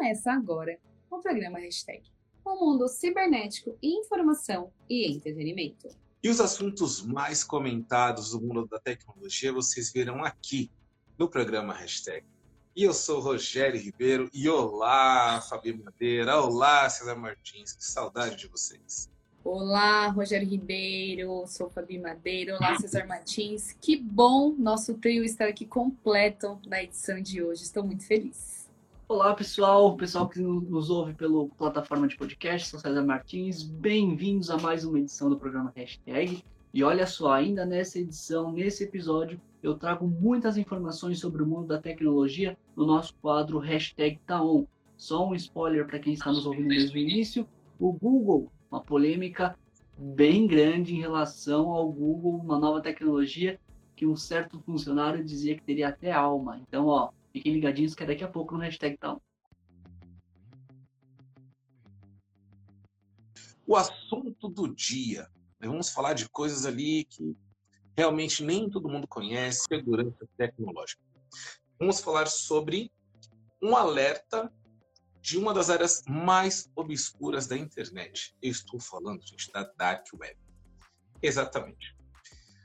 Começa agora o programa Hashtag, o mundo cibernético, informação e entretenimento. E os assuntos mais comentados do mundo da tecnologia vocês verão aqui no programa Hashtag. E eu sou Rogério Ribeiro e olá, Fabi Madeira, olá, César Martins, que saudade de vocês. Olá, Rogério Ribeiro, sou Fabi Madeira, olá, César Martins. Que bom nosso trio estar aqui completo na edição de hoje, estou muito feliz. Olá, pessoal, pessoal que nos ouve pela plataforma de podcast, sou César Martins, bem-vindos a mais uma edição do programa Hashtag. E olha só, ainda nessa edição, nesse episódio, eu trago muitas informações sobre o mundo da tecnologia no nosso quadro Hashtag Taon. Só um spoiler para quem está nos ouvindo desde o início, o Google, uma polêmica bem grande em relação ao Google, uma nova tecnologia que um certo funcionário dizia que teria até alma. Então, ó, fiquem ligadinhos que é daqui a pouco no Hashtag Taon. O assunto do dia. Vamos falar de coisas ali que realmente nem todo mundo conhece, segurança tecnológica. Vamos falar sobre um alerta de uma das áreas mais obscuras da internet. Eu estou falando, gente, da Dark Web. Exatamente.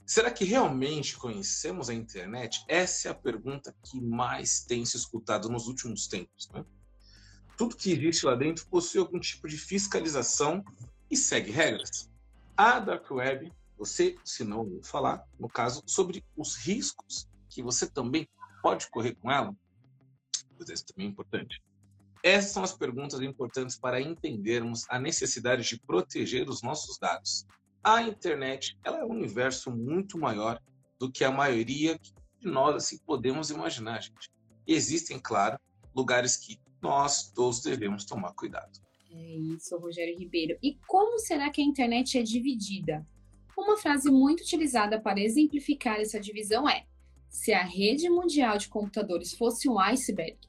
Será que realmente conhecemos a internet? Essa é a pergunta que mais tem se escutado nos últimos tempos. Né? Tudo que existe lá dentro possui algum tipo de fiscalização e segue regras. A Dark Web você, se não falar, no caso, sobre os riscos que você também pode correr com ela? Pois isso também é importante. Essas são as perguntas importantes para entendermos a necessidade de proteger os nossos dados. A internet ela é um universo muito maior do que a maioria de nós assim, podemos imaginar, gente. Existem, claro, lugares que nós todos devemos tomar cuidado. É isso, Rogério Ribeiro. E como será que a internet é dividida? Uma frase muito utilizada para exemplificar essa divisão é: se a rede mundial de computadores fosse um iceberg,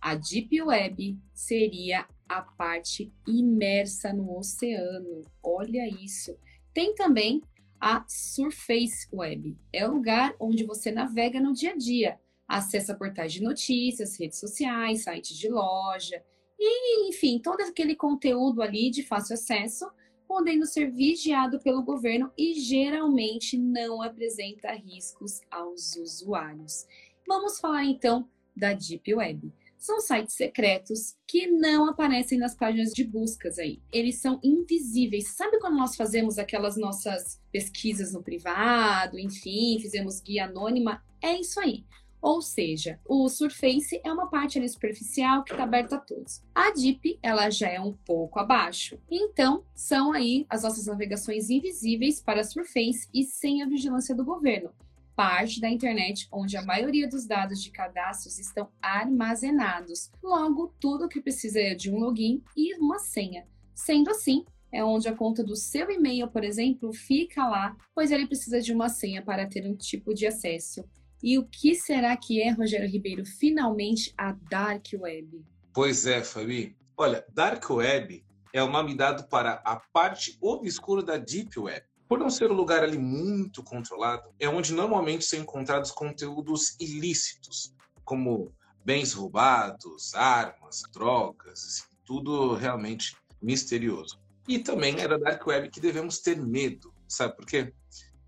a Deep Web seria a parte imersa no oceano. Olha isso. Tem também a Surface Web. É o lugar onde você navega no dia a dia, acessa portais de notícias, redes sociais, sites de loja e, enfim, todo aquele conteúdo ali de fácil acesso podendo ser vigiado pelo governo e geralmente não apresenta riscos aos usuários. Vamos falar então da Deep Web. São sites secretos que não aparecem nas páginas de buscas aí. Eles são invisíveis. Sabe quando nós fazemos aquelas nossas pesquisas no privado, enfim, fizemos guia anônima? É isso aí. Ou seja, o Surface é uma parte ali superficial que está aberta a todos. A Deep, ela já é um pouco abaixo. Então, são aí as nossas navegações invisíveis para a Surface e sem a vigilância do governo. Parte da internet onde a maioria dos dados de cadastros estão armazenados. Logo, tudo que precisa é de um login e uma senha. Sendo assim, é onde a conta do seu e-mail, por exemplo, fica lá, pois ele precisa de uma senha para ter um tipo de acesso. E o que será que é, Rogério Ribeiro, finalmente a Dark Web? Pois é, Fabi. Olha, Dark Web é o nome dado para a parte obscura da Deep Web. Por não ser um lugar ali muito controlado, é onde normalmente são encontrados conteúdos ilícitos, como bens roubados, armas, drogas, assim, tudo realmente misterioso. E também é da Dark Web que devemos ter medo, sabe por quê?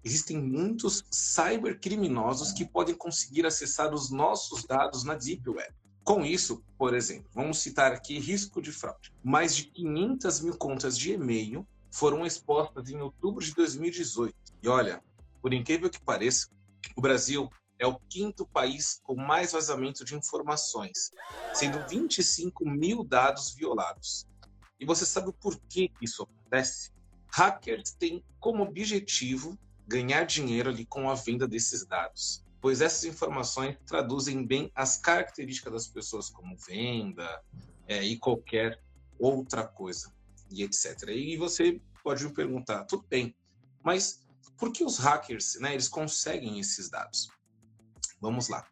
existem muitos cybercriminosos que podem conseguir acessar os nossos dados na Deep Web. Com isso, por exemplo, vamos citar aqui risco de fraude. Mais de 500 mil contas de e-mail foram expostas em outubro de 2018. E olha, por incrível que pareça, o Brasil é o quinto país com mais vazamento de informações, sendo 25 mil dados violados. E você sabe por que isso acontece? Hackers têm como objetivo ganhar dinheiro ali com a venda desses dados, pois essas informações traduzem bem as características das pessoas, como venda é, e qualquer outra coisa, e etc. E você pode me perguntar, tudo bem, mas por que os hackers, né, eles conseguem esses dados? Vamos lá.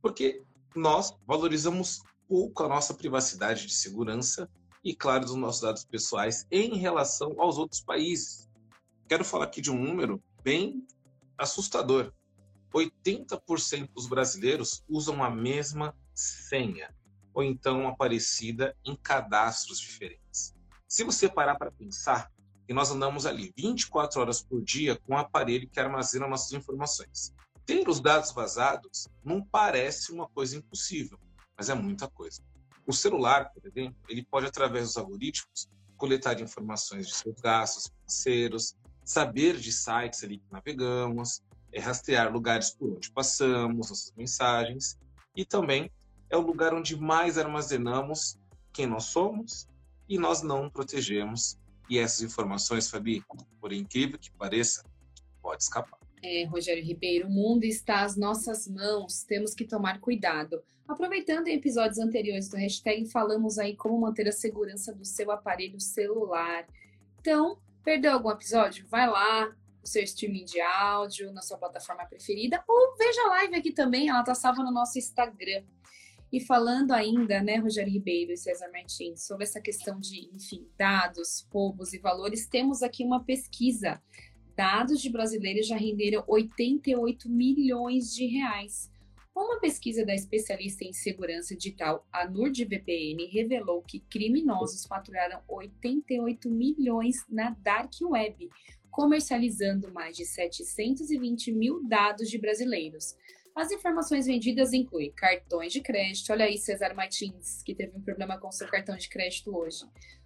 Porque nós valorizamos pouco a nossa privacidade de segurança e, claro, dos nossos dados pessoais em relação aos outros países. Quero falar aqui de um número bem assustador. 80% dos brasileiros usam a mesma senha. ou então aparecida em cadastros diferentes. Se você parar para pensar, que nós andamos ali 24 horas por dia com um aparelho que armazena nossas informações. Ter os dados vazados não parece uma coisa impossível, mas é muita coisa. O celular, por exemplo, ele pode, através dos algoritmos, coletar informações de seus gastos financeiros, saber de sites ali que navegamos, é rastrear lugares por onde passamos, nossas mensagens, e também é o lugar onde mais armazenamos quem nós somos e nós não protegemos. E essas informações, Fabi, por incrível que pareça, pode escapar. É, Rogério Ribeiro, o mundo está às nossas mãos, temos que tomar cuidado. Aproveitando em episódios anteriores do hashtag, falamos aí como manter a segurança do seu aparelho celular. Então, perdeu algum episódio? Vai lá, no seu streaming de áudio, na sua plataforma preferida, ou veja a live aqui também, ela está salva no nosso Instagram. E falando ainda, né, Rogério Ribeiro e César Martins, sobre essa questão de, enfim, dados, roubos e valores, temos aqui uma pesquisa dados de brasileiros já renderam 88 milhões de reais. Uma pesquisa da especialista em segurança digital, a NordVPN, revelou que criminosos faturaram 88 milhões na Dark Web, comercializando mais de 720 mil dados de brasileiros. As informações vendidas incluem cartões de crédito, olha aí Cesar Martins, que teve um problema com seu cartão de crédito hoje,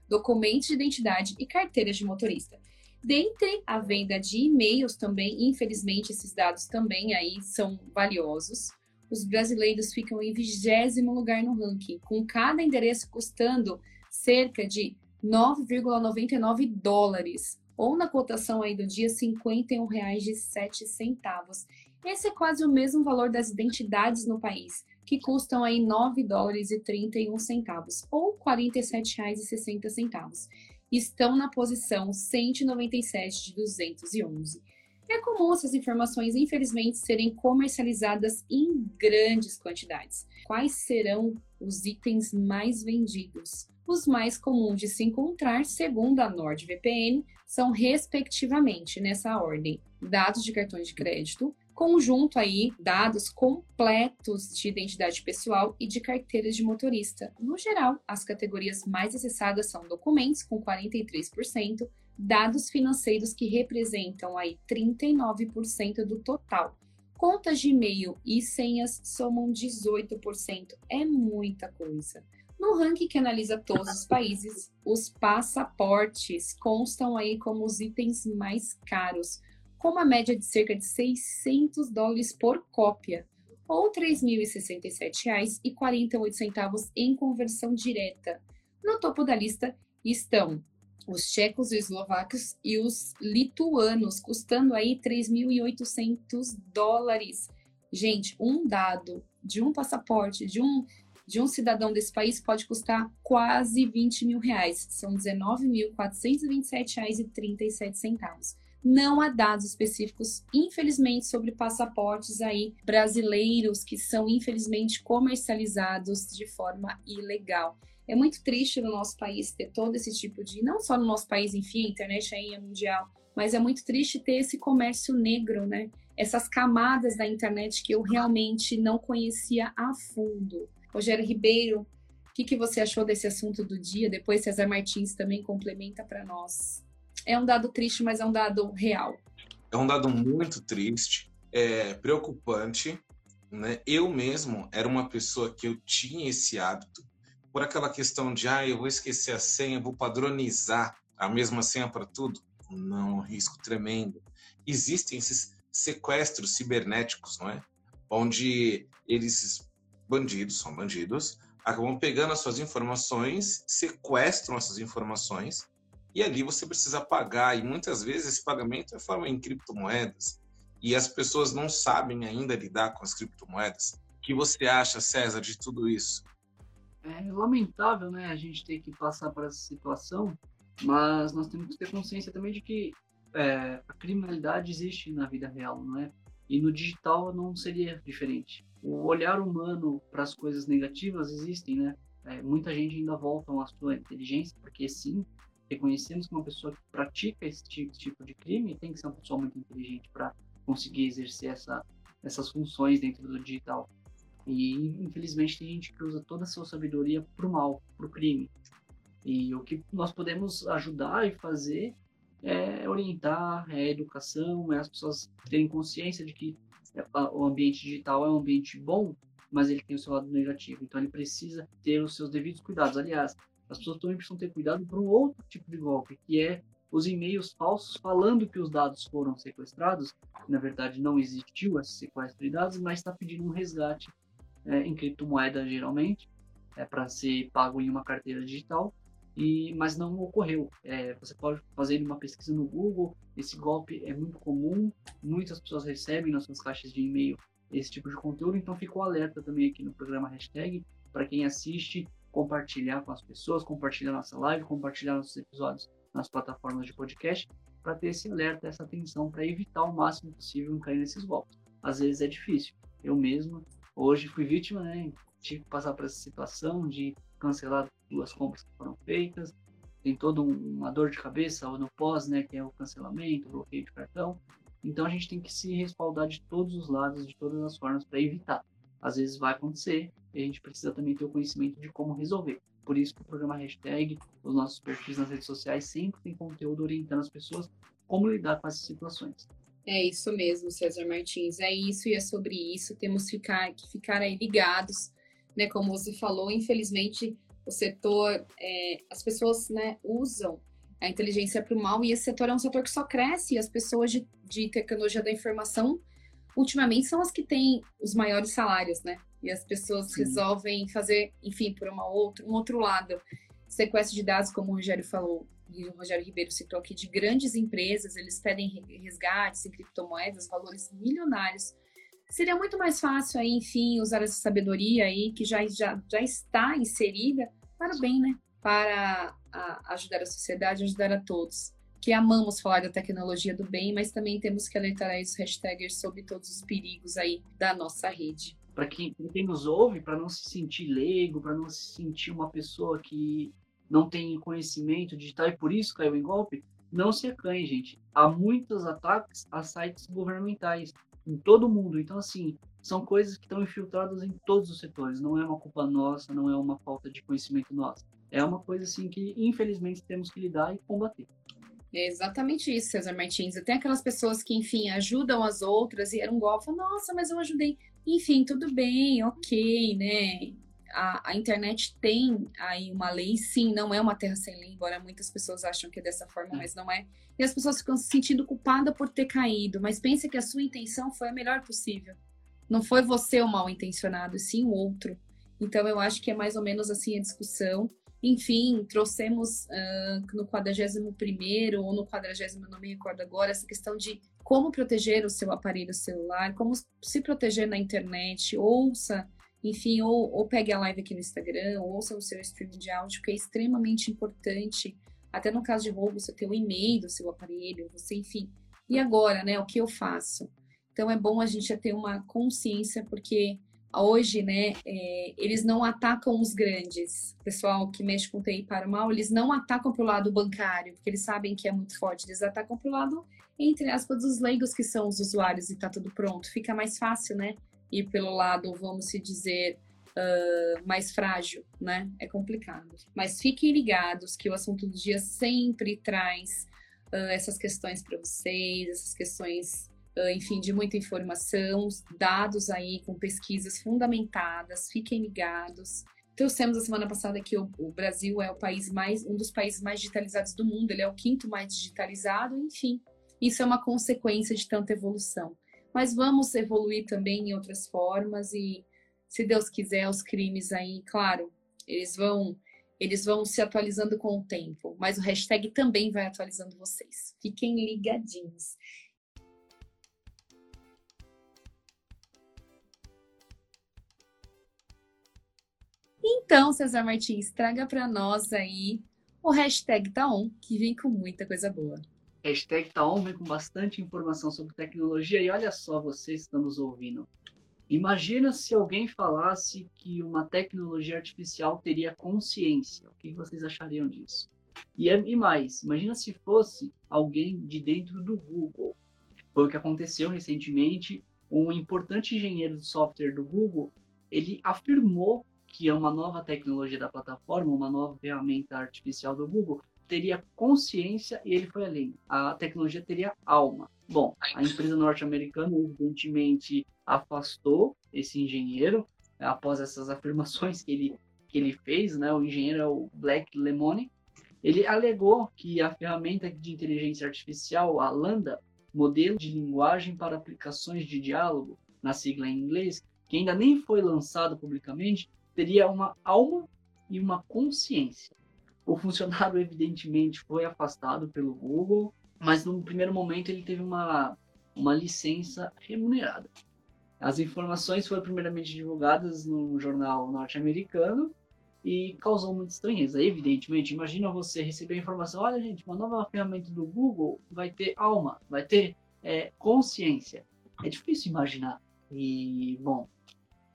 documentos de identidade e carteiras de motorista. Dentre a venda de e-mails também, infelizmente esses dados também aí são valiosos. Os brasileiros ficam em vigésimo lugar no ranking, com cada endereço custando cerca de 9,99 dólares, ou na cotação aí do dia R$ 51,07. Esse é quase o mesmo valor das identidades no país, que custam aí 9 dólares e 31 centavos, ou R$ 47,60 estão na posição 197 de 211. É comum essas informações, infelizmente, serem comercializadas em grandes quantidades. Quais serão os itens mais vendidos? Os mais comuns de se encontrar, segundo a NordVPN, são respectivamente nessa ordem: dados de cartões de crédito, conjunto aí dados completos de identidade pessoal e de carteiras de motorista. No geral, as categorias mais acessadas são documentos com 43%, dados financeiros que representam aí 39% do total. Contas de e-mail e senhas somam 18%. É muita coisa. No ranking que analisa todos os países, os passaportes constam aí como os itens mais caros, com uma média de cerca de 600 dólares por cópia, ou R$ 3.067,48 em conversão direta. No topo da lista estão os tchecos e eslovacos e os lituanos, custando aí 3.800 dólares. Gente, um dado de um passaporte de um de um cidadão desse país pode custar quase 20 mil reais. São R$ 19.427,37 não há dados específicos, infelizmente, sobre passaportes aí brasileiros que são infelizmente comercializados de forma ilegal. É muito triste no nosso país ter todo esse tipo de, não só no nosso país, enfim, a internet aí é mundial, mas é muito triste ter esse comércio negro, né? Essas camadas da internet que eu realmente não conhecia a fundo. Rogério Ribeiro, o que, que você achou desse assunto do dia? Depois César Martins também complementa para nós é um dado triste, mas é um dado real. É um dado muito triste, é preocupante. Né? Eu mesmo era uma pessoa que eu tinha esse hábito por aquela questão de, ah, eu vou esquecer a senha, vou padronizar a mesma senha para tudo. Não, um risco tremendo. Existem esses sequestros cibernéticos, não é? Onde eles, bandidos, são bandidos, acabam pegando as suas informações, sequestram essas informações e ali você precisa pagar, e muitas vezes esse pagamento é forma em criptomoedas, e as pessoas não sabem ainda lidar com as criptomoedas. O que você acha, César, de tudo isso? É lamentável, né, a gente ter que passar por essa situação, mas nós temos que ter consciência também de que é, a criminalidade existe na vida real, não é? E no digital não seria diferente. O olhar humano para as coisas negativas existem, né? É, muita gente ainda volta à sua inteligência, porque sim, reconhecemos que uma pessoa que pratica esse tipo de crime tem que ser uma pessoa muito inteligente para conseguir exercer essa, essas funções dentro do digital. E infelizmente tem gente que usa toda a sua sabedoria para o mal, para o crime. E o que nós podemos ajudar e fazer é orientar, é educação, é as pessoas terem consciência de que o ambiente digital é um ambiente bom, mas ele tem o seu lado negativo. Então ele precisa ter os seus devidos cuidados. Aliás, as pessoas também precisam ter cuidado para um outro tipo de golpe, que é os e-mails falsos falando que os dados foram sequestrados. Na verdade, não existiu esse sequestro de dados, mas está pedindo um resgate é, em criptomoeda, geralmente, é, para ser pago em uma carteira digital. E, mas não ocorreu. É, você pode fazer uma pesquisa no Google, esse golpe é muito comum, muitas pessoas recebem nas suas caixas de e-mail esse tipo de conteúdo, então ficou alerta também aqui no programa hashtag para quem assiste compartilhar com as pessoas, compartilhar nossa live, compartilhar nossos episódios nas plataformas de podcast, para ter esse alerta, essa atenção, para evitar o máximo possível cair nesses golpes. Às vezes é difícil. Eu mesmo, hoje fui vítima, né? Tive que passar por essa situação de cancelar duas compras que foram feitas. Tem toda uma dor de cabeça no pós, né? Que é o cancelamento, bloqueio de cartão. Então a gente tem que se respaldar de todos os lados, de todas as formas, para evitar. Às vezes vai acontecer e a gente precisa também ter o conhecimento de como resolver. Por isso que o programa Hashtag, os nossos perfis nas redes sociais, sempre tem conteúdo orientando as pessoas como lidar com essas situações. É isso mesmo, César Martins. É isso e é sobre isso. Temos que ficar, que ficar aí ligados, né? Como você falou, infelizmente o setor, é, as pessoas, né, usam a inteligência para o mal e esse setor é um setor que só cresce e as pessoas de, de tecnologia da informação ultimamente são as que têm os maiores salários, né? E as pessoas Sim. resolvem fazer, enfim, por uma outra, um outro lado, sequestro de dados, como o Rogério falou, e o Rogério Ribeiro citou aqui, de grandes empresas, eles pedem resgates em criptomoedas, valores milionários. Seria muito mais fácil aí, enfim, usar essa sabedoria aí que já, já, já está inserida para o bem, né? Para a, ajudar a sociedade, ajudar a todos. Que amamos falar da tecnologia do bem, mas também temos que alertar aí os hashtaggers sobre todos os perigos aí da nossa rede para quem, quem nos ouve, para não se sentir leigo, para não se sentir uma pessoa que não tem conhecimento digital e por isso caiu em golpe, não se acanhe, gente. Há muitos ataques a sites governamentais em todo o mundo. Então, assim, são coisas que estão infiltradas em todos os setores. Não é uma culpa nossa, não é uma falta de conhecimento nossa. É uma coisa, assim, que infelizmente temos que lidar e combater. É exatamente isso, César Martins. Tem aquelas pessoas que, enfim, ajudam as outras e era um golpe. Nossa, mas eu ajudei. Enfim, tudo bem, ok, né? A, a, internet tem aí uma lei, sim, não é uma terra sem lei, embora muitas pessoas acham que é dessa forma, é. mas não é. E as pessoas ficam se sentindo culpadas por ter caído, mas pense que a sua intenção foi a melhor possível. Não foi você o mal intencionado, sim o outro. Então eu acho que é mais ou menos assim a discussão. Enfim, trouxemos uh, no 41 ou no 40, não me recordo agora, essa questão de como proteger o seu aparelho celular, como se proteger na internet, ouça, enfim, ou, ou pegue a live aqui no Instagram, ouça no seu streaming de áudio, que é extremamente importante, até no caso de roubo, você ter o e-mail do seu aparelho, você, enfim. E agora, né, o que eu faço? Então é bom a gente ter uma consciência, porque hoje, né, é, eles não atacam os grandes. O pessoal que mexe com TI para o mal, eles não atacam para o lado bancário, porque eles sabem que é muito forte. Eles atacam para o lado, entre aspas, dos leigos que são os usuários e tá tudo pronto. Fica mais fácil, né? Ir pelo lado, vamos se dizer, uh, mais frágil, né? É complicado. Mas fiquem ligados que o assunto do dia sempre traz uh, essas questões para vocês, essas questões enfim, de muita informação, dados aí com pesquisas fundamentadas, fiquem ligados. Trouxemos a semana passada que o, o, Brasil é o país mais, um dos países mais digitalizados do mundo, ele é o quinto mais digitalizado, enfim, isso é uma consequência de tanta evolução. Mas vamos evoluir também em outras formas e, se Deus quiser, os crimes aí, claro, eles vão eles vão se atualizando com o tempo, mas o hashtag também vai atualizando vocês. Fiquem ligadinhos. Então, César Martins, traga para nós aí o hashtag Taon, que vem com muita coisa boa. Hashtag Taon vem com bastante informação sobre tecnologia e olha só vocês estão nos ouvindo. Imagina se alguém falasse que uma tecnologia artificial teria consciência. O que vocês achariam disso? E, é, e mais, imagina se fosse alguém de dentro do Google. Foi o que aconteceu recentemente. Um importante engenheiro de software do Google ele afirmou que é uma nova tecnologia da plataforma, uma nova ferramenta artificial do Google, teria consciência e ele foi além. A tecnologia teria alma. Bom, a empresa norte-americana, evidentemente, afastou esse engenheiro após essas afirmações que ele, que ele fez, né? O engenheiro é o Black Lemone. Ele alegou que a ferramenta de inteligência artificial, a Lambda, modelo de linguagem para aplicações de diálogo, na sigla em inglês, que ainda nem foi lançado publicamente, teria uma alma e uma consciência. O funcionário, evidentemente, foi afastado pelo Google, mas no primeiro momento ele teve uma, uma licença remunerada. As informações foram primeiramente divulgadas no jornal norte-americano e causou muita estranheza. Evidentemente, imagina você receber a informação: olha, gente, uma nova ferramenta do Google vai ter alma, vai ter é, consciência. É difícil imaginar. E, bom,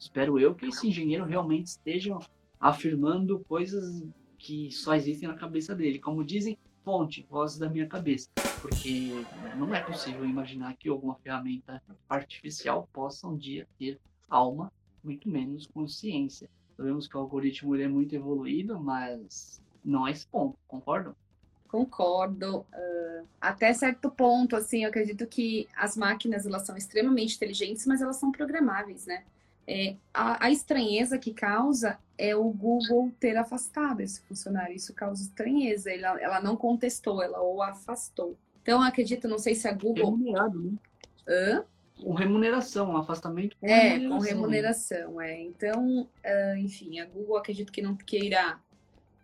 espero eu que esse engenheiro realmente esteja afirmando coisas que só existem na cabeça dele. Como dizem, fonte, vozes da minha cabeça. Porque não é possível imaginar que alguma ferramenta artificial possa um dia ter alma, muito menos consciência. Sabemos que o algoritmo é muito evoluído, mas não é esse ponto, concordam? Concordo. Uh, até certo ponto, assim, eu acredito que as máquinas elas são extremamente inteligentes, mas elas são programáveis, né? É, a, a, estranheza que causa é o Google ter afastado esse funcionário. Isso causa estranheza. Ela, ela não contestou, ela o afastou. Então, acredito, não sei se a Google. Remunerado, né? Hã? Com remuneração, um afastamento com é, remuneração. com remuneração, é. Então, uh, enfim, a Google acredito que não queira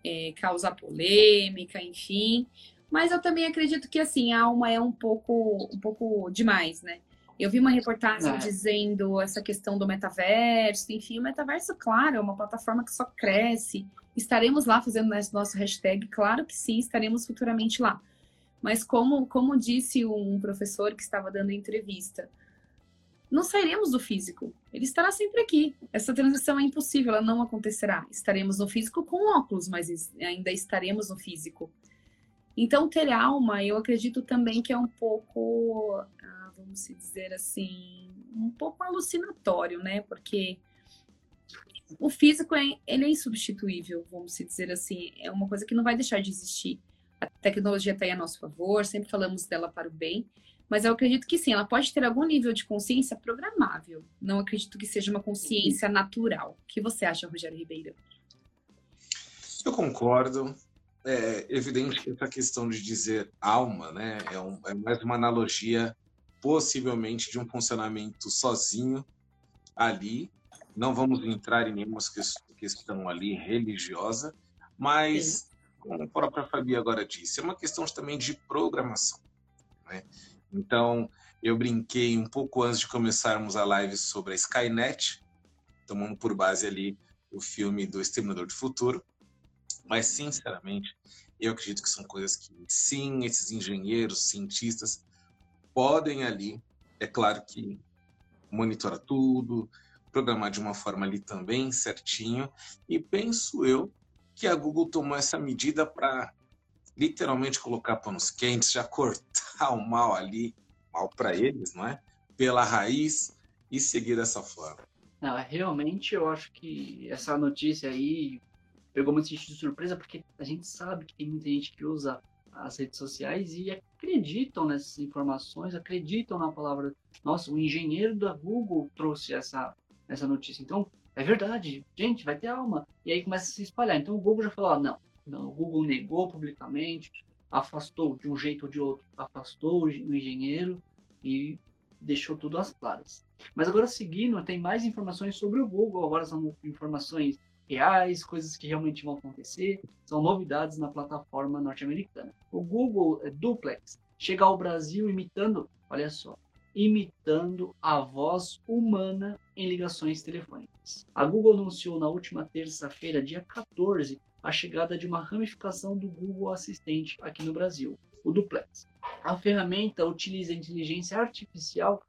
é, causar polêmica, enfim. Mas eu também acredito que assim, a alma é um pouco, um pouco demais, né? Eu vi uma reportagem é. dizendo essa questão do metaverso, enfim, o metaverso, claro, é uma plataforma que só cresce. Estaremos lá fazendo nosso hashtag, claro que sim, estaremos futuramente lá. Mas como, como disse um professor que estava dando entrevista, não sairemos do físico. Ele estará sempre aqui. Essa transição é impossível, ela não acontecerá. Estaremos no físico com óculos, mas ainda estaremos no físico. Então, ter alma, eu acredito também que é um pouco vamos se dizer assim, um pouco alucinatório, né? Porque o físico é, ele é insubstituível, vamos se dizer assim, é uma coisa que não vai deixar de existir. A tecnologia está aí a nosso favor, sempre falamos dela para o bem, mas eu acredito que sim, ela pode ter algum nível de consciência programável. Não acredito que seja uma consciência natural. O que você acha, Rogério Ribeiro? Eu concordo. É evidente que essa questão de dizer alma, né, é, um, é mais uma analogia possivelmente de um funcionamento sozinho ali. Não vamos entrar em nenhuma questão ali religiosa, mas, como a própria Fabi agora disse, é uma questão também de programação. Né? Então, eu brinquei um pouco antes de começarmos a live sobre a Skynet, tomando por base ali o filme do Exterminador do Futuro, mas, sinceramente, eu acredito que são coisas que, sim, esses engenheiros, cientistas, podem ali, é claro que monitorar tudo, programar de uma forma ali também certinho. E penso eu que a Google tomou essa medida para literalmente colocar panos quentes, já cortar o mal ali, mal para eles, não é? Pela raiz e seguir dessa forma. Não, realmente eu acho que essa notícia aí pegou muito de surpresa, porque a gente sabe que tem muita gente que usa as redes sociais e acreditam nessas informações, acreditam na palavra. Nossa, o engenheiro da Google trouxe essa, essa notícia. Então, é verdade, gente, vai ter alma. E aí começa a se espalhar. Então o Google já falou: ah, não, não, o Google negou publicamente, afastou de um jeito ou de outro, afastou o engenheiro e deixou tudo às claras. Mas agora seguindo, tem mais informações sobre o Google. Agora são informações reais, coisas que realmente vão acontecer, são novidades na plataforma norte-americana. O Google Duplex chega ao Brasil imitando, olha só, imitando a voz humana em ligações telefônicas. A Google anunciou na última terça-feira, dia 14, a chegada de uma ramificação do Google Assistente aqui no Brasil, o Duplex. A ferramenta utiliza inteligência artificial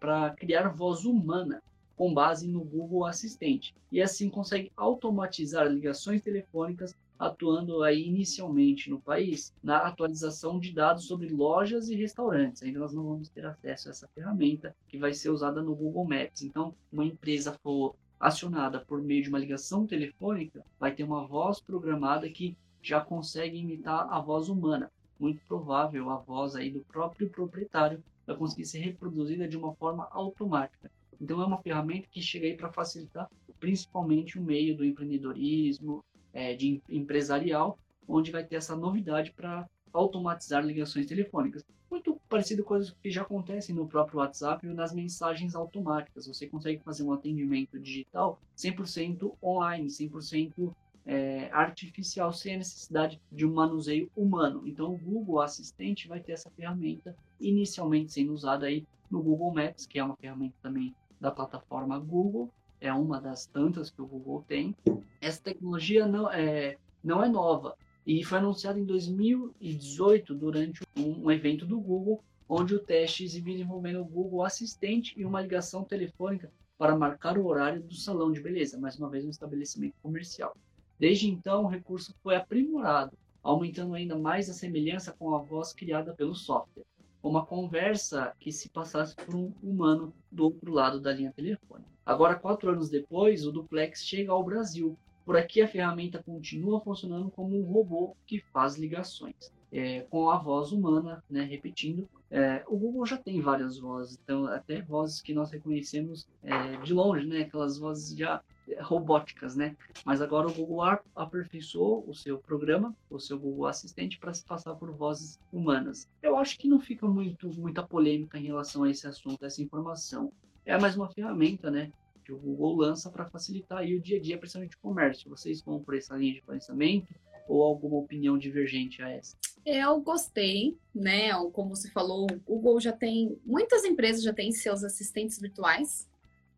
para criar voz humana com base no Google Assistente e assim consegue automatizar ligações telefônicas atuando aí inicialmente no país na atualização de dados sobre lojas e restaurantes. Ainda nós não vamos ter acesso a essa ferramenta que vai ser usada no Google Maps. Então, uma empresa for acionada por meio de uma ligação telefônica, vai ter uma voz programada que já consegue imitar a voz humana. Muito provável a voz aí do próprio proprietário vai conseguir ser reproduzida de uma forma automática. Então é uma ferramenta que chega aí para facilitar principalmente o meio do empreendedorismo, é, de empresarial, onde vai ter essa novidade para automatizar ligações telefônicas. Muito parecido com coisas que já acontecem no próprio WhatsApp e nas mensagens automáticas. Você consegue fazer um atendimento digital 100% online, 100% é, artificial, sem a necessidade de um manuseio humano. Então, o Google Assistente vai ter essa ferramenta inicialmente sendo usada aí no Google Maps, que é uma ferramenta também da plataforma Google, é uma das tantas que o Google tem. Essa tecnologia não é, não é nova e foi anunciada em 2018 durante um, um evento do Google, onde o teste exibia envolvendo o Google Assistente e uma ligação telefônica para marcar o horário do salão de beleza, mais uma vez um estabelecimento comercial. Desde então, o recurso foi aprimorado, aumentando ainda mais a semelhança com a voz criada pelo software uma conversa que se passasse por um humano do outro lado da linha telefônica. Agora, quatro anos depois, o duplex chega ao Brasil. Por aqui, a ferramenta continua funcionando como um robô que faz ligações. É, com a voz humana, né, repetindo. É, o Google já tem várias vozes, então até vozes que nós reconhecemos é, de longe, né, aquelas vozes já robóticas, né? Mas agora o Google aperfeiçoou o seu programa, o seu Google Assistente, para se passar por vozes humanas. Eu acho que não fica muito muita polêmica em relação a esse assunto, a essa informação. É mais uma ferramenta, né? Que o Google lança para facilitar aí o dia a dia, principalmente de comércio. Vocês vão por essa linha de pensamento ou alguma opinião divergente a essa? Eu gostei, né? Como você falou, o Google já tem, muitas empresas já têm seus assistentes virtuais,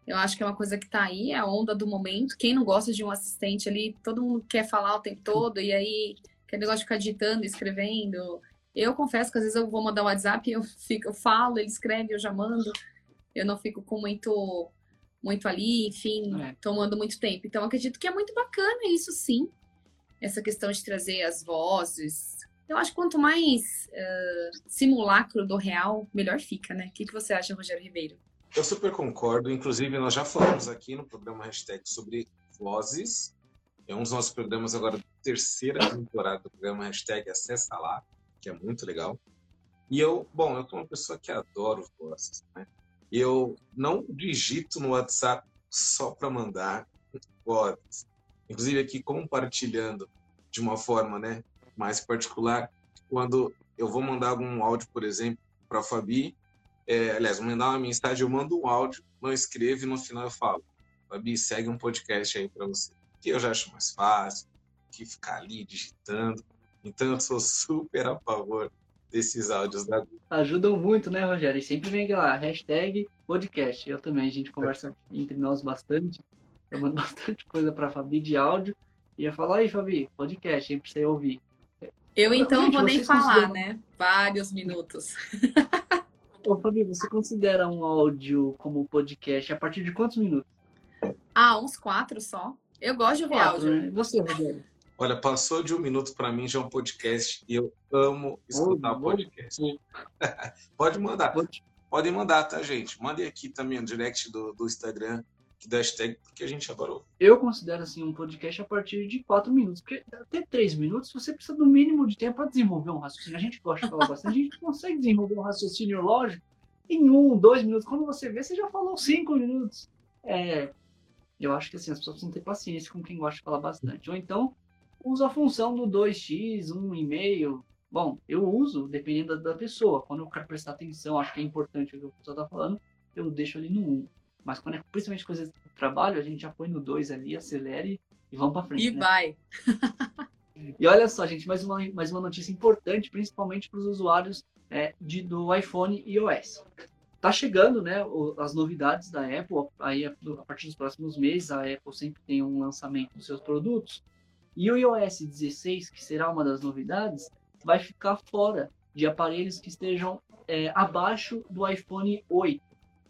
eu acho que é uma coisa que está aí, é a onda do momento. Quem não gosta de um assistente ali, todo mundo quer falar o tempo todo, e aí aquele negócio de ficar digitando, escrevendo. Eu confesso que às vezes eu vou mandar um WhatsApp, eu fico, eu falo, ele escreve, eu já mando. Eu não fico com muito muito ali, enfim, é. tomando muito tempo. Então acredito que é muito bacana isso sim. Essa questão de trazer as vozes. Eu acho que quanto mais uh, simulacro do real, melhor fica, né? O que, que você acha, Rogério Ribeiro? Eu super concordo. Inclusive, nós já falamos aqui no programa Hashtag sobre vozes. É um dos nossos programas agora, terceira temporada do programa Hashtag Acessa Lá, que é muito legal. E eu, bom, eu sou uma pessoa que adoro vozes, né? Eu não digito no WhatsApp só para mandar vozes. Inclusive aqui compartilhando de uma forma, né, mais particular, quando eu vou mandar algum áudio, por exemplo, para Fabi, é, aliás, mandar uma mensagem, eu mando um áudio, não escrevo e no final eu falo, Fabi, segue um podcast aí para você. Que eu já acho mais fácil que ficar ali digitando. Então eu sou super a favor desses áudios da Google. Ajudam muito, né, Rogério? E sempre vem lá, hashtag podcast. Eu também, a gente conversa entre nós bastante. Eu mando bastante coisa para a Fabi de áudio. E eu falo, aí, Fabi, podcast, aí pra você ouvir. Eu então não vou nem falar, né? Vários minutos. Ô, Fabi, você considera um áudio como podcast a partir de quantos minutos? Ah, uns quatro só. Eu gosto de ouvir áudio. Né? Você, Rogério? Olha, passou de um minuto para mim já é um podcast e eu amo escutar oh, podcast. Pode mandar. Pode. Podem mandar, tá, gente? Mandem aqui também no direct do, do Instagram da hashtag, porque a gente adorou. Eu considero assim um podcast a partir de quatro minutos, porque até três minutos você precisa do mínimo de tempo para desenvolver um raciocínio. A gente gosta de falar bastante, a gente consegue desenvolver um raciocínio lógico em um, dois minutos. Quando você vê, você já falou cinco minutos. É, eu acho que assim, as pessoas precisam ter paciência com quem gosta de falar bastante. Ou então, usa a função do 2x, 1,5. Bom, eu uso dependendo da pessoa. Quando eu quero prestar atenção, acho que é importante o que a pessoa está falando, eu deixo ali no 1. Mas quando é principalmente coisas de trabalho, a gente já põe no 2 ali, acelere e vamos para frente. E né? vai. e olha só, gente, mais uma, mais uma notícia importante, principalmente para os usuários é, de, do iPhone iOS. Tá chegando, né, as novidades da Apple, aí a partir dos próximos meses a Apple sempre tem um lançamento dos seus produtos. E o iOS 16, que será uma das novidades, vai ficar fora de aparelhos que estejam é, abaixo do iPhone 8.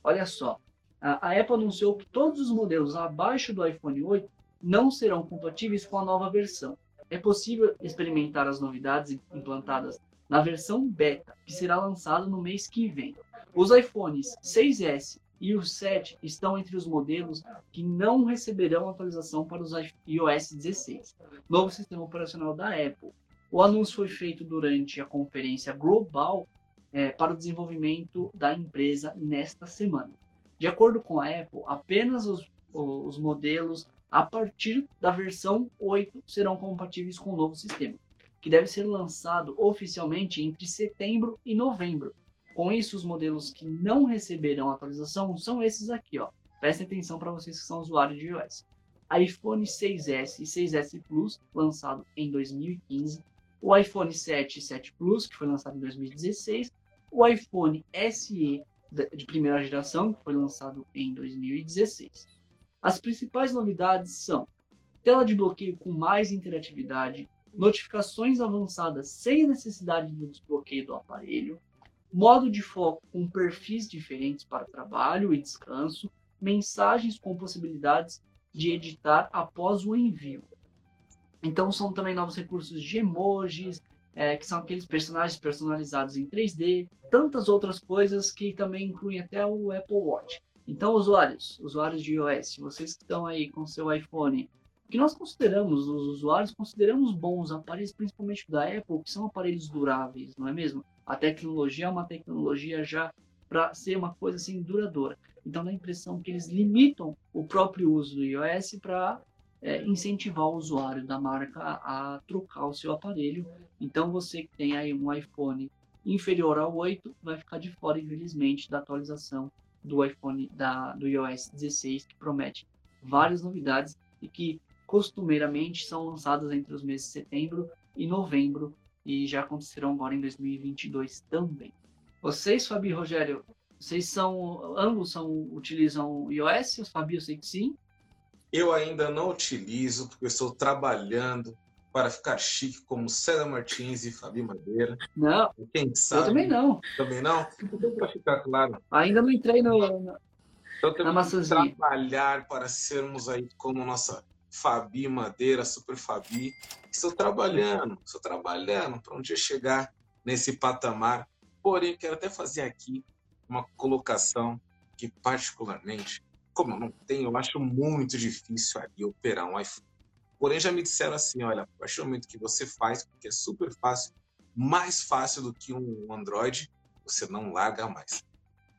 Olha só, a Apple anunciou que todos os modelos abaixo do iPhone 8 não serão compatíveis com a nova versão. É possível experimentar as novidades implantadas na versão beta, que será lançada no mês que vem. Os iPhones 6S e o 7 estão entre os modelos que não receberão atualização para os iOS 16, novo sistema operacional da Apple. O anúncio foi feito durante a conferência global é, para o desenvolvimento da empresa nesta semana. De acordo com a Apple, apenas os, os modelos a partir da versão 8 serão compatíveis com o novo sistema, que deve ser lançado oficialmente entre setembro e novembro. Com isso, os modelos que não receberão atualização são esses aqui, ó. Prestem atenção para vocês que são usuários de iOS. iPhone 6S e 6S Plus, lançado em 2015, o iPhone 7 e 7 Plus, que foi lançado em 2016, o iPhone SE de primeira geração, que foi lançado em 2016. As principais novidades são tela de bloqueio com mais interatividade, notificações avançadas sem necessidade do desbloqueio do aparelho, modo de foco com perfis diferentes para trabalho e descanso, mensagens com possibilidades de editar após o envio. Então são também novos recursos de emojis, é, que são aqueles personagens personalizados em 3D, tantas outras coisas que também incluem até o Apple Watch. Então, usuários, usuários de iOS, vocês que estão aí com seu iPhone, que nós consideramos, os usuários consideramos bons aparelhos, principalmente da Apple, que são aparelhos duráveis, não é mesmo? A tecnologia é uma tecnologia já para ser uma coisa assim duradoura. Então dá a impressão que eles limitam o próprio uso do iOS para é, incentivar o usuário da marca a, trocar o seu aparelho. Então você que tem aí um iPhone inferior ao 8 vai ficar de fora, infelizmente, da atualização do iPhone da, do iOS 16, que promete várias novidades e que costumeiramente são lançadas entre os meses de setembro e novembro e já acontecerão agora em 2022 também. Vocês, Fabi e Rogério, vocês são ambos são utilizam iOS? Fabi eu sei que sim. Eu ainda não utilizo porque eu estou trabalhando para ficar chique como César Martins e Fabi Madeira. Não. Quem sabe? Eu também não. Também não? Para ficar claro. Ainda não entrei no, no então temos que trabalhar para sermos aí como nossa Fabi Madeira, Super Fabi. Estou trabalhando, estou trabalhando para um dia chegar nesse patamar. Porém, quero até fazer aqui uma colocação que particularmente como eu não tenho, eu acho muito difícil ali operar um iPhone. Porém, já me disseram assim: olha, a partir do momento que você faz, porque é super fácil, mais fácil do que um Android, você não larga mais.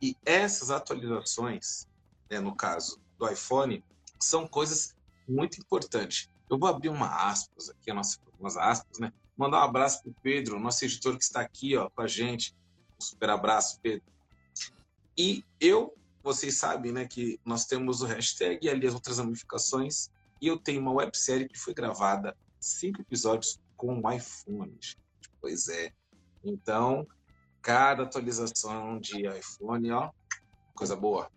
E essas atualizações, né, no caso do iPhone, são coisas muito importantes. Eu vou abrir uma aspas aqui, umas aspas, né? Mandar um abraço para o Pedro, nosso editor que está aqui ó, com a gente. Um super abraço, Pedro. E eu vocês sabem, né, que nós temos o hashtag e ali as outras ramificações. E eu tenho uma websérie que foi gravada, cinco episódios com o iPhone. Pois é. Então, cada atualização de iPhone, ó, coisa boa.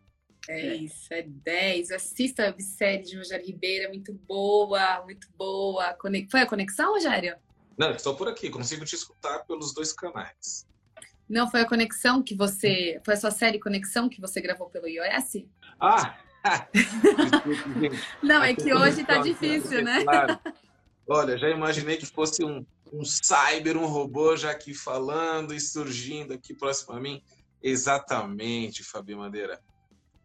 É isso, é 10. Assista a websérie de Rogério Ribeiro, é muito boa, muito boa. Foi a conexão, Rogério? Não, estou por aqui, consigo te escutar pelos dois canais. Não, foi a conexão que você. Foi a sua série Conexão que você gravou pelo iOS? Ah! Não, é que hoje tá difícil, né? Claro. Olha, já imaginei que fosse um, um cyber, um robô já aqui falando e surgindo aqui próximo a mim. Exatamente, Fabi Madeira.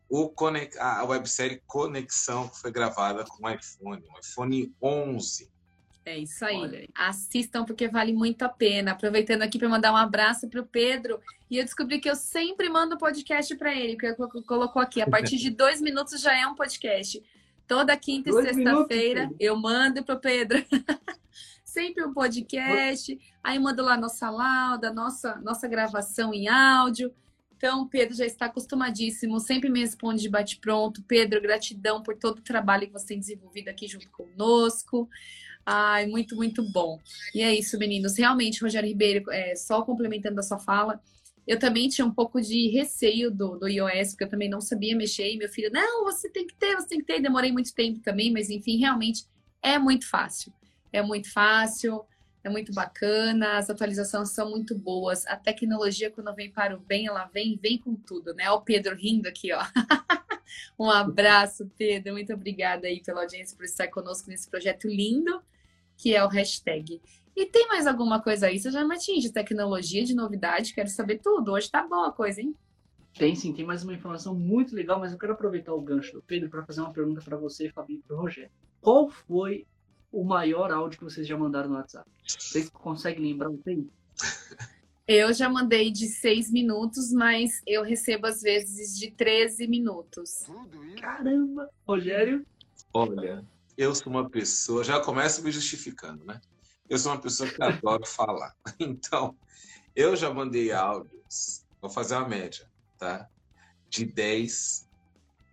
O conex... A websérie Conexão que foi gravada com o iPhone, o iPhone 11. É isso aí. aí. Assistam porque vale muito a pena. Aproveitando aqui para mandar um abraço para o Pedro. E eu descobri que eu sempre mando podcast para ele, que ele colocou aqui. A partir de dois minutos já é um podcast. Toda quinta dois e sexta-feira eu mando para o Pedro. sempre um podcast. Aí mando lá nossa lauda, nossa, nossa gravação em áudio. Então, o Pedro já está acostumadíssimo, sempre me responde de bate-pronto. Pedro, gratidão por todo o trabalho que você tem desenvolvido aqui junto conosco. Ai, muito, muito bom. E é isso, meninos. Realmente, Rogério Ribeiro, é, só complementando a sua fala, eu também tinha um pouco de receio do, do iOS, porque eu também não sabia mexer. E meu filho, não, você tem que ter, você tem que ter. Demorei muito tempo também, mas enfim, realmente é muito fácil. É muito fácil, é muito bacana, as atualizações são muito boas. A tecnologia, quando vem para o bem, ela vem, vem com tudo, né? Olha o Pedro rindo aqui, ó. um abraço, Pedro. Muito obrigada aí pela audiência, por estar conosco nesse projeto lindo que é o hashtag. E tem mais alguma coisa aí? Você já me atinge tecnologia de novidade? Quero saber tudo. Hoje tá boa a coisa, hein? Tem sim, tem mais uma informação muito legal, mas eu quero aproveitar o gancho do Pedro para fazer uma pergunta para você, Fabi, e para o Rogério. Qual foi o maior áudio que vocês já mandaram no WhatsApp? Vocês conseguem lembrar o tempo? Eu já mandei de seis minutos, mas eu recebo às vezes de 13 minutos. Caramba! Rogério? Olha, eu sou uma pessoa, já começo me justificando, né? Eu sou uma pessoa que adoro falar. Então, eu já mandei áudios, vou fazer uma média, tá? De 10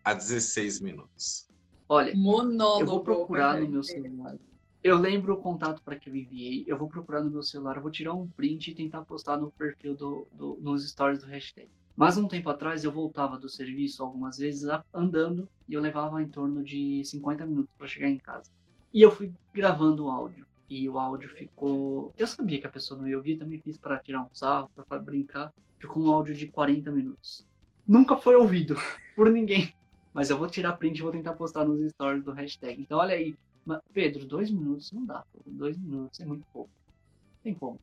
a 16 minutos. Olha, Monólogo. eu vou procurar no meu celular. Eu lembro o contato para que eu enviei. Eu vou procurar no meu celular, eu vou tirar um print e tentar postar no perfil do, do- nos stories do hashtag. Mas um tempo atrás eu voltava do serviço algumas vezes andando e eu levava em torno de 50 minutos para chegar em casa. E eu fui gravando o áudio. E o áudio ficou. Eu sabia que a pessoa não ia ouvir, também fiz para tirar um sarro, para brincar. Ficou um áudio de 40 minutos. Nunca foi ouvido por ninguém. Mas eu vou tirar print e vou tentar postar nos stories do hashtag. Então olha aí, Pedro, dois minutos não dá. Dois minutos é muito pouco. Tem como.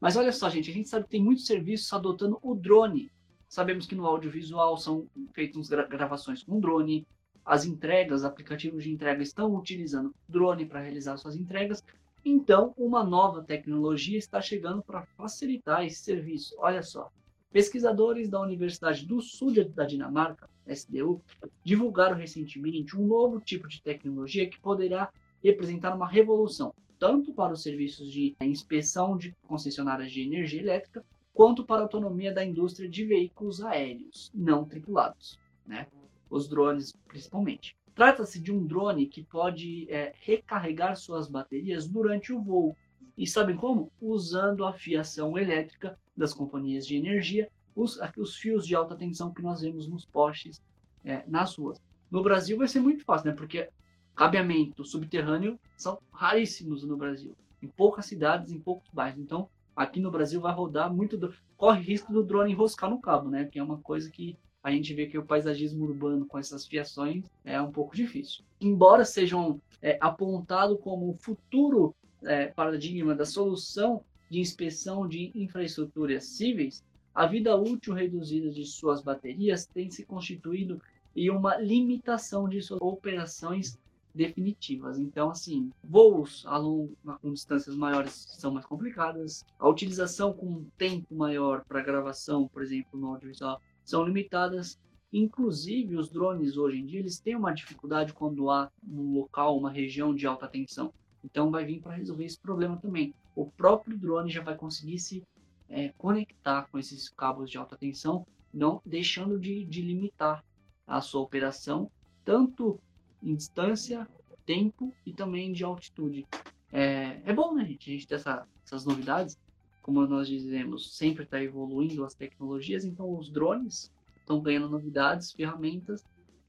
Mas olha só, gente, a gente sabe que tem muitos serviços adotando o drone. Sabemos que no audiovisual são feitas gra- gravações com drone. As entregas, aplicativos de entrega estão utilizando drone para realizar suas entregas. Então, uma nova tecnologia está chegando para facilitar esse serviço. Olha só. Pesquisadores da Universidade do Sul da Dinamarca, SDU, divulgaram recentemente um novo tipo de tecnologia que poderá representar uma revolução, tanto para os serviços de inspeção de concessionárias de energia elétrica, quanto para a autonomia da indústria de veículos aéreos não tripulados, né? os drones principalmente. Trata-se de um drone que pode é, recarregar suas baterias durante o voo. E sabem como? Usando a fiação elétrica das companhias de energia, os, os fios de alta tensão que nós vemos nos postes é, nas ruas. No Brasil vai ser muito fácil, né? Porque cabeamento subterrâneo são raríssimos no Brasil. Em poucas cidades, em poucos bairros. Então, aqui no Brasil vai rodar muito. Corre risco do drone enroscar no cabo, né? Que é uma coisa que a gente vê que o paisagismo urbano com essas fiações é um pouco difícil. Embora sejam é, apontado como o futuro é, paradigma da solução de inspeção de infraestruturas cíveis, a vida útil reduzida de suas baterias tem se constituído em uma limitação de suas operações definitivas. Então, assim, voos a longo, com distâncias maiores são mais complicadas. A utilização com um tempo maior para gravação, por exemplo, no audiovisual, são limitadas. Inclusive, os drones hoje em dia eles têm uma dificuldade quando há um local, uma região de alta tensão. Então, vai vir para resolver esse problema também. O próprio drone já vai conseguir se é, conectar com esses cabos de alta tensão, não deixando de, de limitar a sua operação, tanto em distância, tempo e também de altitude. É, é bom, né, gente? A gente ter essa, essas novidades. Como nós dizemos, sempre está evoluindo as tecnologias, então os drones estão ganhando novidades, ferramentas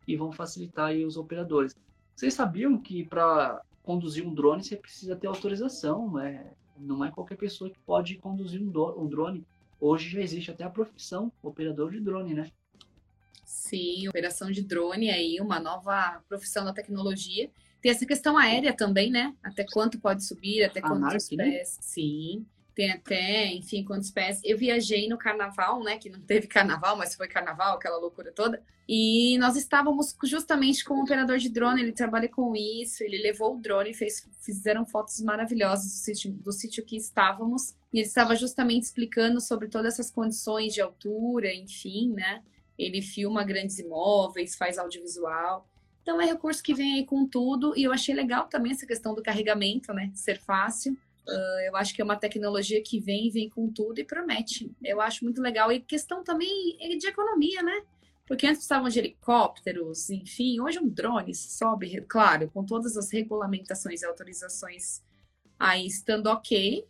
e vão facilitar os operadores. Vocês sabiam que para conduzir um drone você precisa ter autorização, né? Não é qualquer pessoa que pode conduzir um, um drone. Hoje já existe até a profissão operador de drone, né? Sim, operação de drone aí, uma nova profissão da tecnologia. Tem essa questão aérea também, né? Até quanto pode subir, até quantos né? pés. Sim. Tem até, enfim, quantos pés. Eu viajei no carnaval, né? Que não teve carnaval, mas foi carnaval, aquela loucura toda. E nós estávamos justamente com um operador de drone, ele trabalha com isso, ele levou o drone, fez, fizeram fotos maravilhosas do sítio, do sítio que estávamos. E ele estava justamente explicando sobre todas essas condições de altura, enfim, né? Ele filma grandes imóveis, faz audiovisual. Então é recurso que vem aí com tudo. E eu achei legal também essa questão do carregamento, né? Ser fácil. Ah, eu acho que é uma tecnologia que vem, vem com tudo e promete. Eu acho muito legal. E questão também é de economia, né? Porque antes precisavam de helicópteros, enfim, hoje um drone sobe, claro, com todas as regulamentações e autorizações aí estando ok.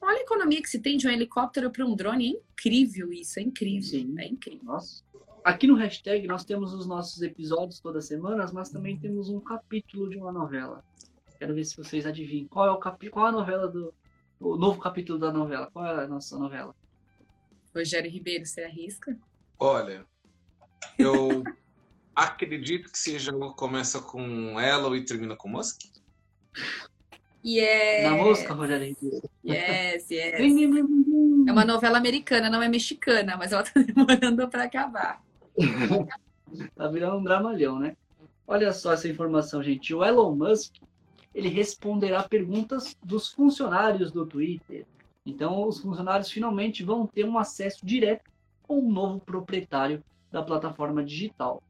Olha a economia que se tem de um helicóptero para um drone, é incrível isso, é incrível, Sim. é incrível. Nossa. Aqui no hashtag nós temos os nossos episódios todas as semanas, mas também temos um capítulo de uma novela. Quero ver se vocês adivinham. Qual é o capi... qual é a novela do. O novo capítulo da novela? Qual é a nossa novela? Rogério Ribeiro, você arrisca? Olha, eu acredito que seja algo que começa com Elo e termina com Musk. Yes. Na mosca, Rogério Ribeiro. Yes, yes. É uma novela americana, não é mexicana, mas ela tá demorando para acabar. Tá virando um dramalhão, né? Olha só essa informação, gente. O Elon Musk, ele responderá perguntas dos funcionários do Twitter. Então, os funcionários finalmente vão ter um acesso direto com o novo proprietário da plataforma digital.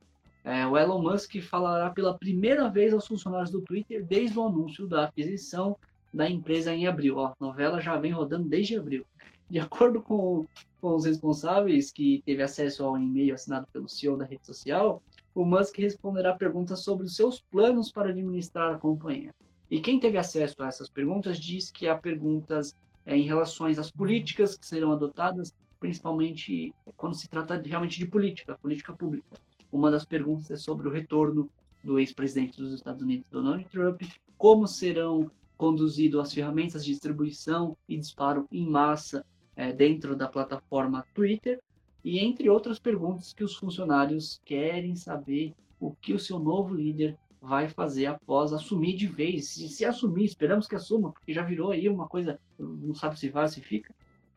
É, o Elon Musk falará pela primeira vez aos funcionários do Twitter desde o anúncio da aquisição da empresa em abril. Ó, a novela já vem rodando desde abril. De acordo com, com os responsáveis que teve acesso ao e-mail assinado pelo CEO da rede social, o Musk responderá perguntas sobre os seus planos para administrar a companhia. E quem teve acesso a essas perguntas diz que há perguntas é, em relação às políticas que serão adotadas, principalmente quando se trata de, realmente de política, política pública. Uma das perguntas é sobre o retorno do ex-presidente dos Estados Unidos, Donald Trump, como serão conduzidas as ferramentas de distribuição e disparo em massa é, dentro da plataforma Twitter, e entre outras perguntas que os funcionários querem saber o que o seu novo líder vai fazer após assumir de vez. Se, se assumir, esperamos que assuma, porque já virou aí uma coisa, não sabe se vai, se fica.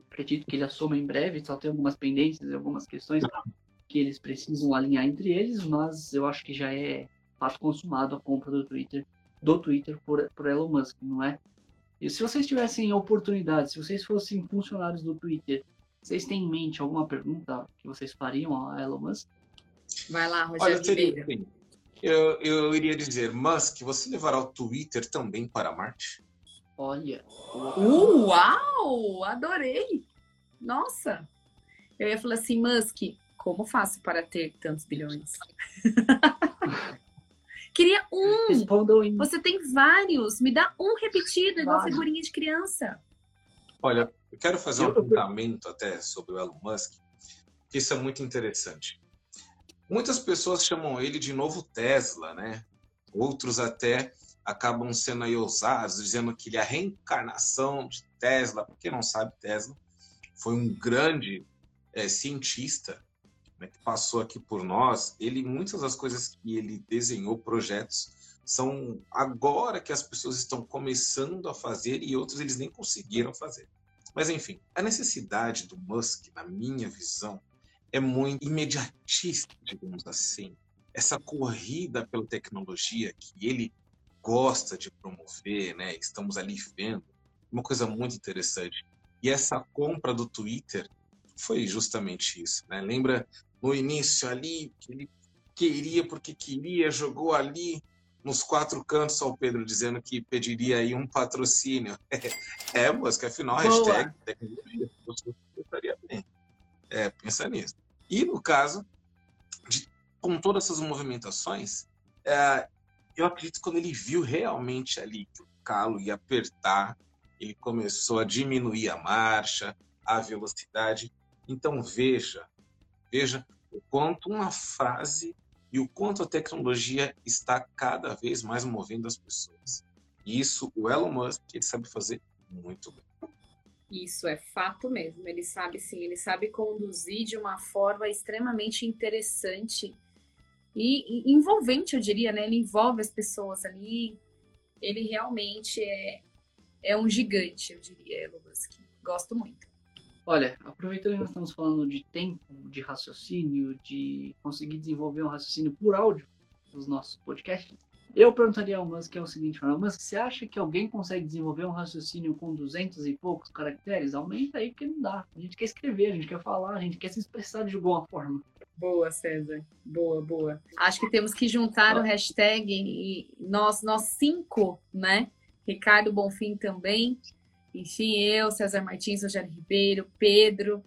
Acredito que ele assuma em breve, só tem algumas pendências, algumas questões que eles precisam alinhar entre eles, mas eu acho que já é fato consumado a compra do Twitter, do Twitter por, por Elon Musk, não é? E se vocês tivessem oportunidade, se vocês fossem funcionários do Twitter, vocês têm em mente alguma pergunta que vocês fariam a Elon Musk? Vai lá, Rogério Olha, assim. Eu, eu iria dizer, Musk, você levará o Twitter também para Marte? Olha, Uh, Uau! Adorei! Nossa! Eu ia falar assim, Musk, como faço para ter tantos bilhões? Queria um! respondam Você tem vários. Me dá um repetido, igual Vários. figurinha de criança. Olha, eu quero fazer um apontamento até sobre o Elon Musk, que isso é muito interessante. Muitas pessoas chamam ele de novo Tesla, né? Outros até acabam sendo aí ousados, dizendo que ele é a reencarnação de Tesla. Para quem não sabe, Tesla foi um grande eh, cientista né, que passou aqui por nós. Ele, muitas das coisas que ele desenhou, projetos, são agora que as pessoas estão começando a fazer e outros eles nem conseguiram fazer. Mas enfim, a necessidade do Musk, na minha visão, é muito imediatista, digamos assim. Essa corrida pela tecnologia que ele gosta de promover, né? Estamos ali vendo uma coisa muito interessante. E essa compra do Twitter foi justamente isso, né? Lembra no início ali que ele queria porque queria, jogou ali nos quatro cantos ao Pedro dizendo que pediria aí um patrocínio. É, Musk, afinal, Boa. hashtag tecnologia, bem. É, pensa nisso. E no caso, de, com todas essas movimentações, é, eu acredito que quando ele viu realmente ali que o calo ia apertar, ele começou a diminuir a marcha, a velocidade. Então veja, veja o quanto uma frase e o quanto a tecnologia está cada vez mais movendo as pessoas. E isso o Elon Musk ele sabe fazer muito bem. Isso é fato mesmo. Ele sabe sim, ele sabe conduzir de uma forma extremamente interessante e, e envolvente, eu diria, né? Ele envolve as pessoas ali. Ele realmente é, é um gigante, eu diria, Elon Musk. Gosto muito. Olha, aproveitando que nós estamos falando de tempo, de raciocínio, de conseguir desenvolver um raciocínio por áudio nos nossos podcasts, eu perguntaria ao Musk é o seguinte, Fernando, Musk, você acha que alguém consegue desenvolver um raciocínio com 200 e poucos caracteres? Aumenta aí, porque não dá. A gente quer escrever, a gente quer falar, a gente quer se expressar de alguma forma. Boa, César. Boa, boa. Acho que temos que juntar o hashtag e nós, nós cinco, né? Ricardo Bonfim também. Enfim, eu, César Martins, Rogério Ribeiro, Pedro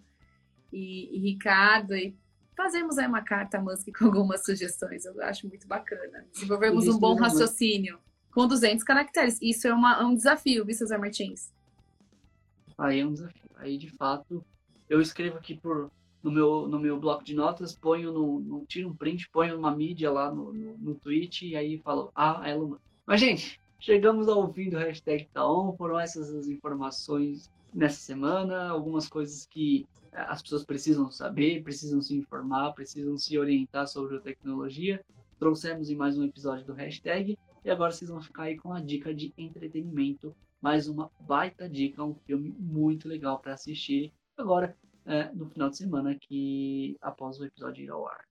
e, e Ricardo. E fazemos aí uma carta Musk com algumas sugestões. Eu acho muito bacana. Desenvolvermos um bom raciocínio com 200 caracteres. Isso é uma, um desafio, viu, César Martins? Aí é um desafio. Aí, de fato, eu escrevo aqui por, no, meu, no meu bloco de notas, ponho no, no tiro um print, ponho numa mídia lá no, no, no tweet e aí falo, ah, Elon Musk. Mas, gente, chegamos ao fim do hashtag Taon. Foram essas as informações nessa semana. Algumas coisas que as pessoas precisam saber, precisam se informar, precisam se orientar sobre a tecnologia. Trouxemos em mais um episódio do hashtag. E agora vocês vão ficar aí com a dica de entretenimento. Mais uma baita dica, um filme muito legal para assistir agora é, no final de semana que após o episódio ir ao ar.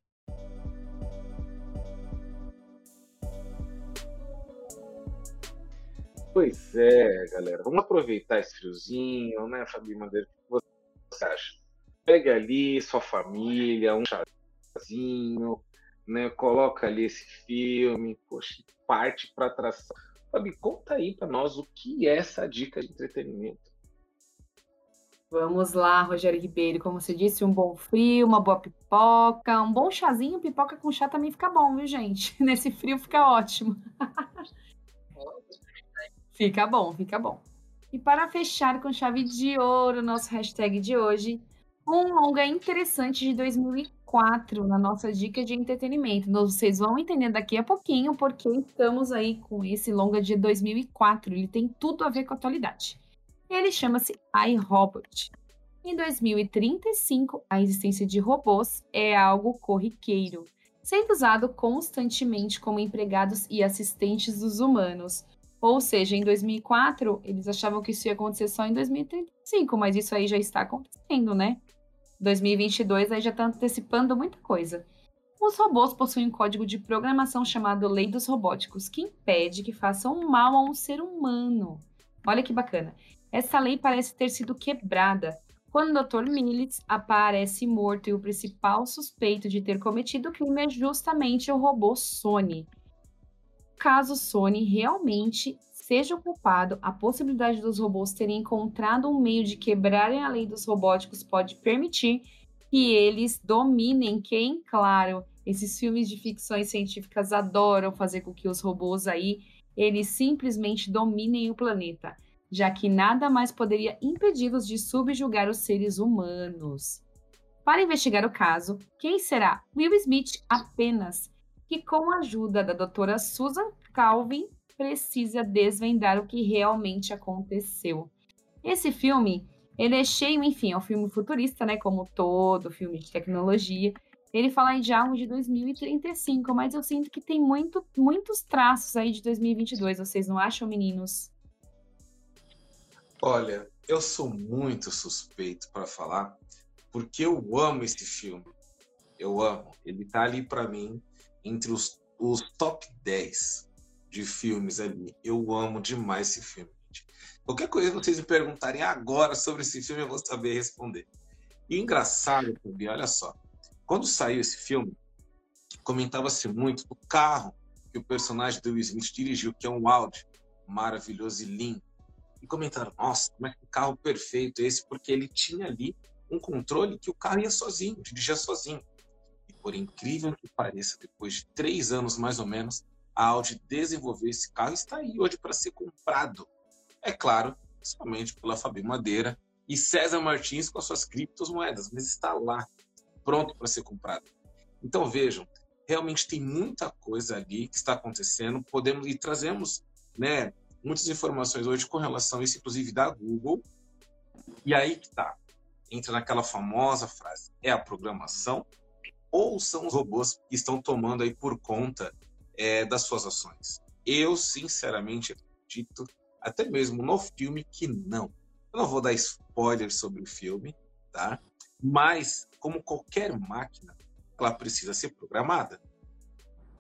Pois é, galera. Vamos aproveitar esse friozinho, né, Fabi Madeira? O que você acha? Pega ali sua família, um chazinho, né? Coloca ali esse filme, poxa, parte para atração. Fabi, conta aí para nós o que é essa dica de entretenimento. Vamos lá, Rogério Ribeiro. Como você disse, um bom frio, uma boa pipoca, um bom chazinho. Pipoca com chá também fica bom, viu, gente? Nesse frio fica ótimo. Fica bom, fica bom. E para fechar com chave de ouro, nosso hashtag de hoje, um longa interessante de 2004 na nossa dica de entretenimento. Vocês vão entender daqui a pouquinho porque estamos aí com esse longa de 2004. Ele tem tudo a ver com a atualidade. Ele chama-se iRobot. Em 2035, a existência de robôs é algo corriqueiro, sendo usado constantemente como empregados e assistentes dos humanos. Ou seja, em 2004, eles achavam que isso ia acontecer só em 2035, mas isso aí já está acontecendo, né? 2022 aí já está antecipando muita coisa. Os robôs possuem um código de programação chamado Lei dos Robóticos, que impede que façam mal a um ser humano. Olha que bacana. Essa lei parece ter sido quebrada quando o Dr. Militz aparece morto e o principal suspeito de ter cometido o crime é justamente o robô Sony caso Sony realmente seja o culpado, a possibilidade dos robôs terem encontrado um meio de quebrarem a lei dos robóticos pode permitir que eles dominem quem, claro, esses filmes de ficções científicas adoram fazer com que os robôs aí eles simplesmente dominem o planeta, já que nada mais poderia impedi-los de subjugar os seres humanos. Para investigar o caso, quem será Will Smith apenas que, com a ajuda da doutora Susan Calvin, precisa desvendar o que realmente aconteceu. Esse filme, ele é cheio, enfim, é um filme futurista, né? Como todo filme de tecnologia. Ele fala de algo de 2035, mas eu sinto que tem muito, muitos traços aí de 2022. Vocês não acham, meninos? Olha, eu sou muito suspeito para falar, porque eu amo esse filme. Eu amo. Ele tá ali para mim entre os, os top 10 de filmes ali. Eu amo demais esse filme. Qualquer coisa que vocês me perguntarem agora sobre esse filme, eu vou saber responder. E engraçado, Tobi, olha só. Quando saiu esse filme, comentava-se muito do carro que o personagem do Will Smith dirigiu, que é um Audi maravilhoso e lindo. E comentaram, nossa, como é que carro perfeito esse? Porque ele tinha ali um controle que o carro ia sozinho, dirigia sozinho. Por incrível que pareça, depois de três anos mais ou menos, a Audi desenvolveu esse carro e está aí hoje para ser comprado. É claro, somente pela Fabi Madeira e César Martins com as suas criptomoedas, mas está lá, pronto para ser comprado. Então vejam, realmente tem muita coisa ali que está acontecendo. Podemos e trazemos, né, muitas informações hoje com relação a isso, inclusive da Google. E aí que tá, entra naquela famosa frase: é a programação ou são os robôs que estão tomando aí por conta é, das suas ações? Eu, sinceramente, acredito, até mesmo no filme, que não. Eu não vou dar spoiler sobre o filme, tá? Mas, como qualquer máquina, ela precisa ser programada.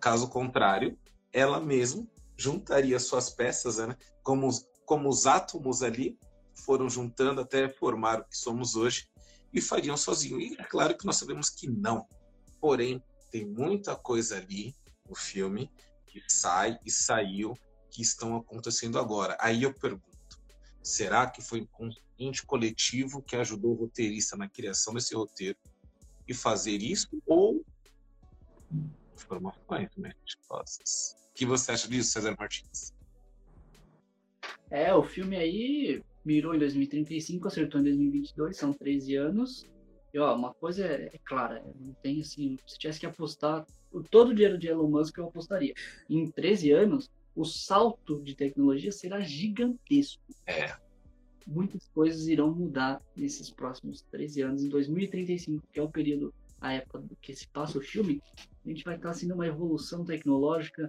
Caso contrário, ela mesma juntaria suas peças, né? Como, como os átomos ali foram juntando até formar o que somos hoje e fariam sozinho. E é claro que nós sabemos que não. Porém, tem muita coisa ali no filme que sai e saiu que estão acontecendo agora. Aí eu pergunto: será que foi um inconsciente coletivo que ajudou o roteirista na criação desse roteiro e fazer isso? Ou informações mentirosas? O que você acha disso, César Martins? É, o filme aí mirou em 2035, acertou em 2022, são 13 anos. E ó, uma coisa é, é clara, não tem assim, se tivesse que apostar todo o dinheiro de Elon Musk eu apostaria. Em 13 anos, o salto de tecnologia será gigantesco. É. Muitas coisas irão mudar nesses próximos 13 anos. Em 2035, que é o período, a época do que se passa o filme, a gente vai estar sendo uma evolução tecnológica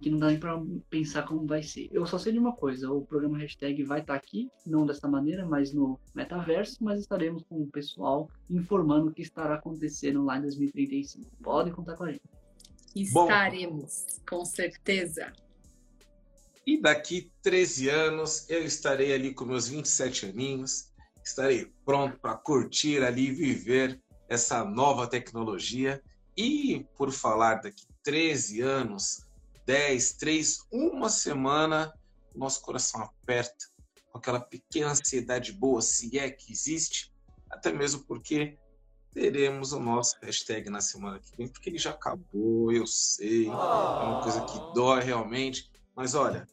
que não dá nem para pensar como vai ser. Eu só sei de uma coisa, o programa hashtag vai estar tá aqui, não dessa maneira, mas no metaverso, mas estaremos com o pessoal informando o que estará acontecendo lá em 2035. Podem contar com a gente. Estaremos, Bom, com certeza. E daqui 13 anos eu estarei ali com meus 27 aninhos, estarei pronto para curtir ali, viver essa nova tecnologia. E por falar daqui 13 anos, 10, 3, uma semana, nosso coração aperta com aquela pequena ansiedade boa, se é que existe, até mesmo porque teremos o nosso hashtag na semana que vem, porque ele já acabou, eu sei, é uma coisa que dói realmente, mas olha,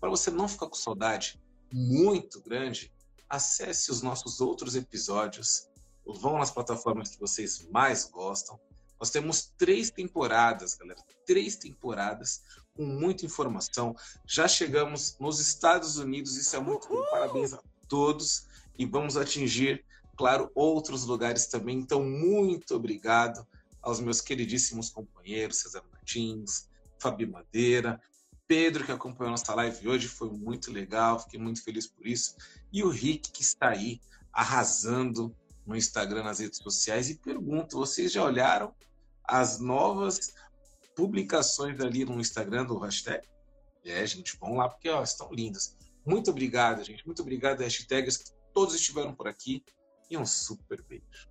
para você não ficar com saudade muito grande, acesse os nossos outros episódios, vão nas plataformas que vocês mais gostam, nós temos três temporadas, galera, três temporadas com muita informação. Já chegamos nos Estados Unidos, isso é muito bom. Parabéns a todos e vamos atingir, claro, outros lugares também. Então, muito obrigado aos meus queridíssimos companheiros, César Martins, Fabi Madeira, Pedro, que acompanhou nossa live hoje, foi muito legal, fiquei muito feliz por isso. E o Rick, que está aí arrasando no Instagram, nas redes sociais. E pergunto: vocês já olharam as novas publicações ali no Instagram do hashtag. É, gente, vão lá porque ó, estão lindas. Muito obrigado, gente. Muito obrigado, hashtags, que todos estiveram por aqui. E um super beijo.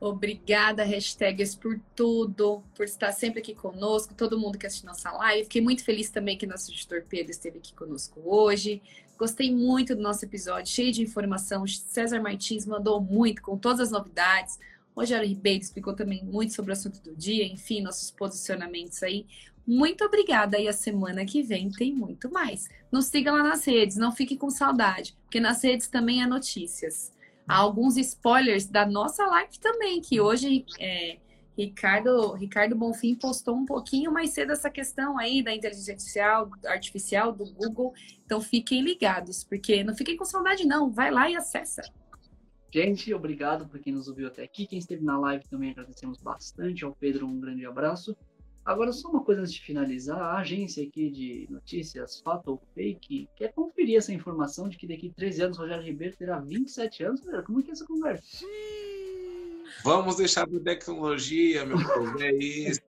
Obrigada, hashtags, por tudo, por estar sempre aqui conosco, todo mundo que assistiu nossa live. Fiquei muito feliz também que nosso editor Pedro esteve aqui conosco hoje. Gostei muito do nosso episódio, cheio de informação. César Martins mandou muito, com todas as novidades. Rogério Ribeiro explicou também muito sobre o assunto do dia, enfim, nossos posicionamentos aí. Muito obrigada e a semana que vem tem muito mais. Nos siga lá nas redes, não fique com saudade, porque nas redes também há notícias. Há alguns spoilers da nossa live também, que hoje é, Ricardo, Ricardo Bonfim postou um pouquinho mais cedo essa questão aí da inteligência artificial, artificial do Google. Então fiquem ligados, porque não fiquem com saudade não, vai lá e acessa. Gente, obrigado por quem nos ouviu até aqui. Quem esteve na live também agradecemos bastante. Ao Pedro, um grande abraço. Agora, só uma coisa antes de finalizar: a agência aqui de notícias, fato ou fake, quer conferir essa informação de que daqui a 13 anos Rogério Ribeiro terá 27 anos? Como é que é essa conversa? Vamos deixar de tecnologia, meu povo, é isso.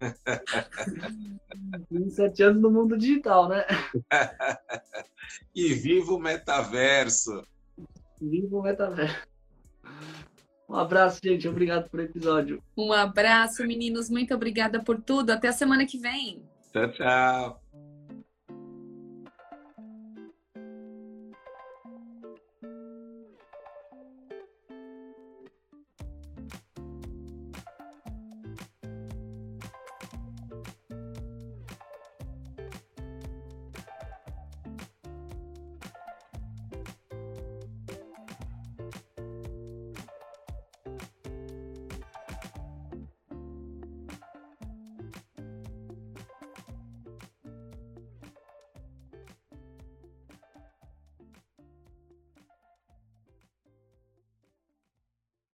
27 anos no mundo digital, né? e viva o metaverso! Viva o metaverso. Um abraço, gente. Obrigado por episódio. Um abraço, meninos. Muito obrigada por tudo. Até a semana que vem. Tchau, tchau.